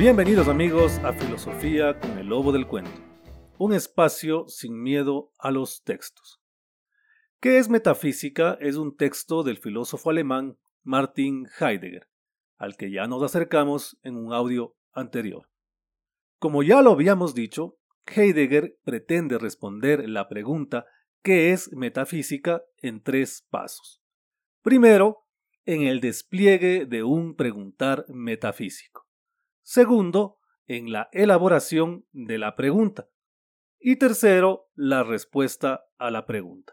Bienvenidos amigos a Filosofía con el Lobo del Cuento, un espacio sin miedo a los textos. ¿Qué es metafísica? Es un texto del filósofo alemán Martin Heidegger, al que ya nos acercamos en un audio anterior. Como ya lo habíamos dicho, Heidegger pretende responder la pregunta ¿qué es metafísica? en tres pasos. Primero, en el despliegue de un preguntar metafísico. Segundo, en la elaboración de la pregunta. Y tercero, la respuesta a la pregunta.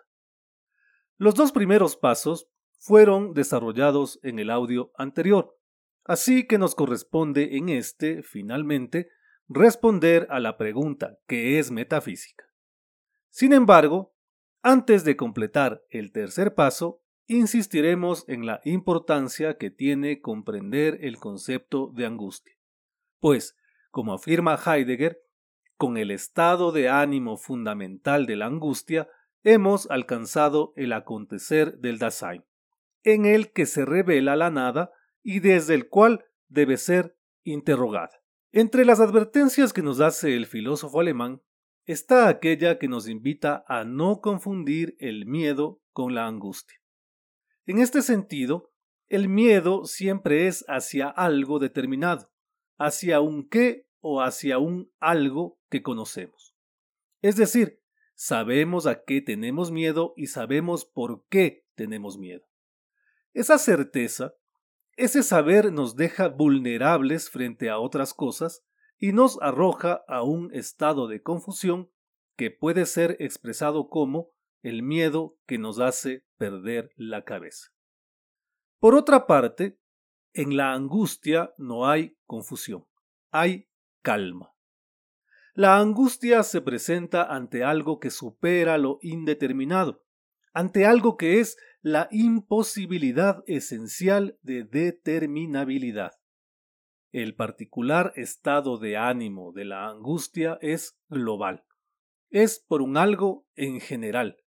Los dos primeros pasos fueron desarrollados en el audio anterior, así que nos corresponde en este, finalmente, responder a la pregunta ¿qué es metafísica? Sin embargo, antes de completar el tercer paso, insistiremos en la importancia que tiene comprender el concepto de angustia. Pues, como afirma Heidegger, con el estado de ánimo fundamental de la angustia, hemos alcanzado el acontecer del Dasein, en el que se revela la nada y desde el cual debe ser interrogada. Entre las advertencias que nos hace el filósofo alemán está aquella que nos invita a no confundir el miedo con la angustia. En este sentido, el miedo siempre es hacia algo determinado, hacia un qué o hacia un algo que conocemos. Es decir, sabemos a qué tenemos miedo y sabemos por qué tenemos miedo. Esa certeza, ese saber nos deja vulnerables frente a otras cosas y nos arroja a un estado de confusión que puede ser expresado como el miedo que nos hace perder la cabeza. Por otra parte, en la angustia no hay confusión, hay calma. La angustia se presenta ante algo que supera lo indeterminado, ante algo que es la imposibilidad esencial de determinabilidad. El particular estado de ánimo de la angustia es global, es por un algo en general.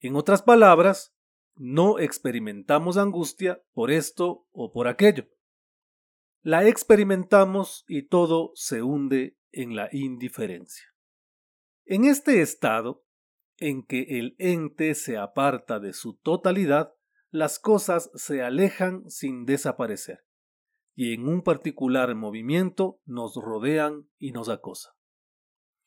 En otras palabras, no experimentamos angustia por esto o por aquello. La experimentamos y todo se hunde en la indiferencia. En este estado, en que el ente se aparta de su totalidad, las cosas se alejan sin desaparecer, y en un particular movimiento nos rodean y nos acosan.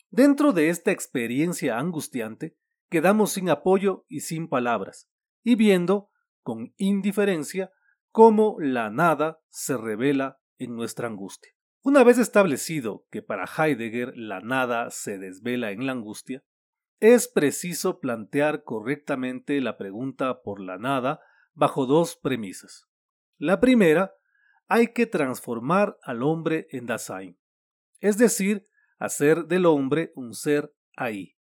Dentro de esta experiencia angustiante, quedamos sin apoyo y sin palabras, y viendo, con indiferencia, cómo la nada se revela en nuestra angustia. Una vez establecido que para Heidegger la nada se desvela en la angustia, es preciso plantear correctamente la pregunta por la nada bajo dos premisas. La primera, hay que transformar al hombre en Dasein, es decir, hacer del hombre un ser ahí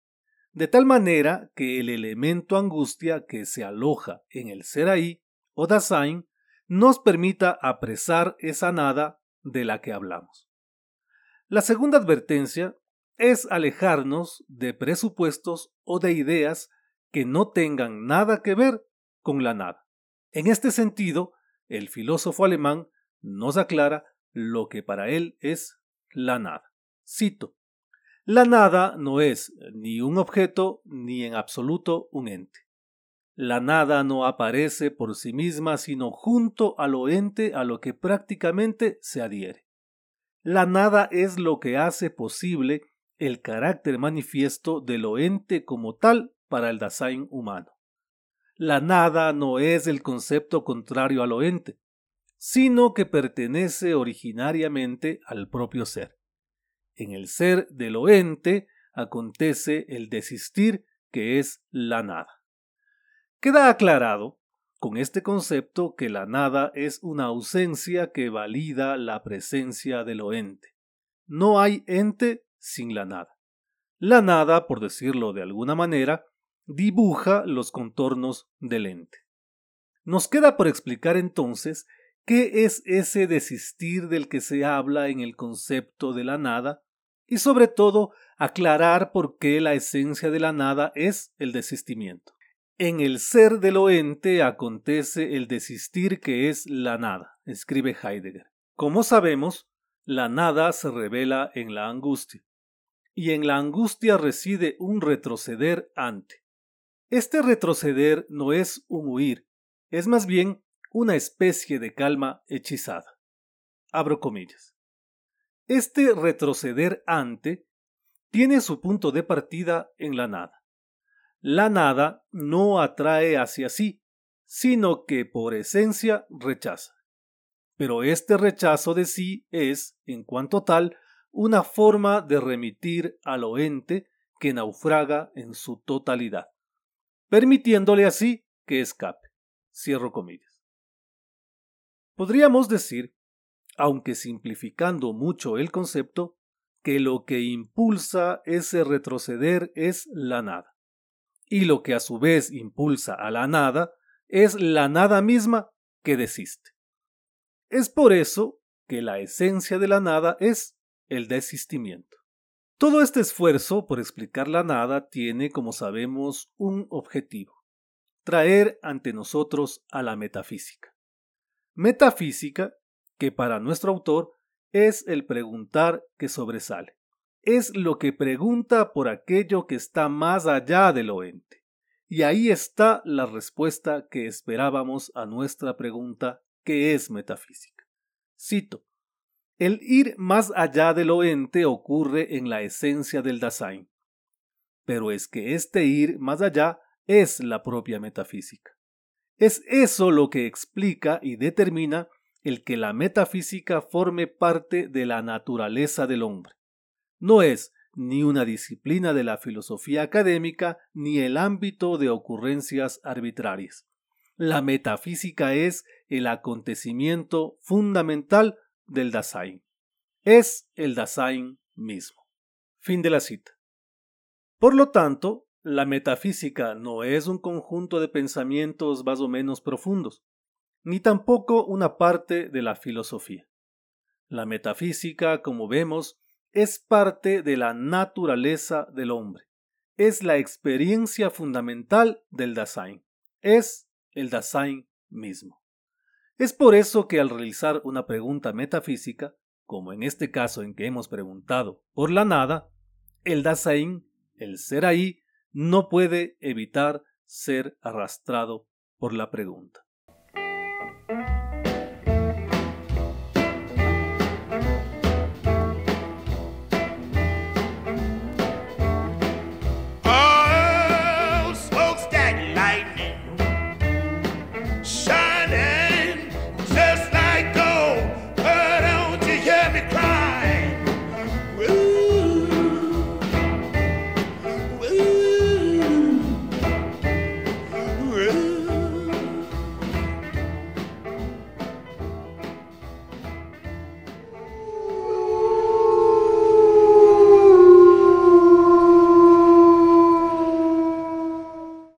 de tal manera que el elemento angustia que se aloja en el ser ahí o Dasein nos permita apresar esa nada de la que hablamos. La segunda advertencia es alejarnos de presupuestos o de ideas que no tengan nada que ver con la nada. En este sentido, el filósofo alemán nos aclara lo que para él es la nada. Cito, la nada no es ni un objeto ni en absoluto un ente. La nada no aparece por sí misma sino junto a lo ente a lo que prácticamente se adhiere. La nada es lo que hace posible el carácter manifiesto de lo ente como tal para el Dasein humano. La nada no es el concepto contrario a lo ente, sino que pertenece originariamente al propio ser. En el ser del oente acontece el desistir que es la nada. Queda aclarado con este concepto que la nada es una ausencia que valida la presencia del oente. No hay ente sin la nada. La nada, por decirlo de alguna manera, dibuja los contornos del ente. Nos queda por explicar entonces qué es ese desistir del que se habla en el concepto de la nada y sobre todo aclarar por qué la esencia de la nada es el desistimiento. En el ser del oente acontece el desistir que es la nada, escribe Heidegger. Como sabemos, la nada se revela en la angustia, y en la angustia reside un retroceder ante. Este retroceder no es un huir, es más bien una especie de calma hechizada. Abro comillas. Este retroceder ante tiene su punto de partida en la nada. La nada no atrae hacia sí, sino que por esencia rechaza. Pero este rechazo de sí es, en cuanto tal, una forma de remitir al ente que naufraga en su totalidad, permitiéndole así que escape. Cierro comillas. Podríamos decir, aunque simplificando mucho el concepto, que lo que impulsa ese retroceder es la nada. Y lo que a su vez impulsa a la nada es la nada misma que desiste. Es por eso que la esencia de la nada es el desistimiento. Todo este esfuerzo por explicar la nada tiene, como sabemos, un objetivo, traer ante nosotros a la metafísica. Metafísica que para nuestro autor es el preguntar que sobresale. Es lo que pregunta por aquello que está más allá del oente. Y ahí está la respuesta que esperábamos a nuestra pregunta ¿qué es metafísica? Cito. El ir más allá del oente ocurre en la esencia del Dasein. Pero es que este ir más allá es la propia metafísica. Es eso lo que explica y determina el que la metafísica forme parte de la naturaleza del hombre. No es ni una disciplina de la filosofía académica ni el ámbito de ocurrencias arbitrarias. La metafísica es el acontecimiento fundamental del Dasein. Es el Dasein mismo. Fin de la cita. Por lo tanto, la metafísica no es un conjunto de pensamientos más o menos profundos, ni tampoco una parte de la filosofía. La metafísica, como vemos, es parte de la naturaleza del hombre. Es la experiencia fundamental del Dasein. Es el Dasein mismo. Es por eso que al realizar una pregunta metafísica, como en este caso en que hemos preguntado por la nada, el Dasein, el ser ahí, no puede evitar ser arrastrado por la pregunta.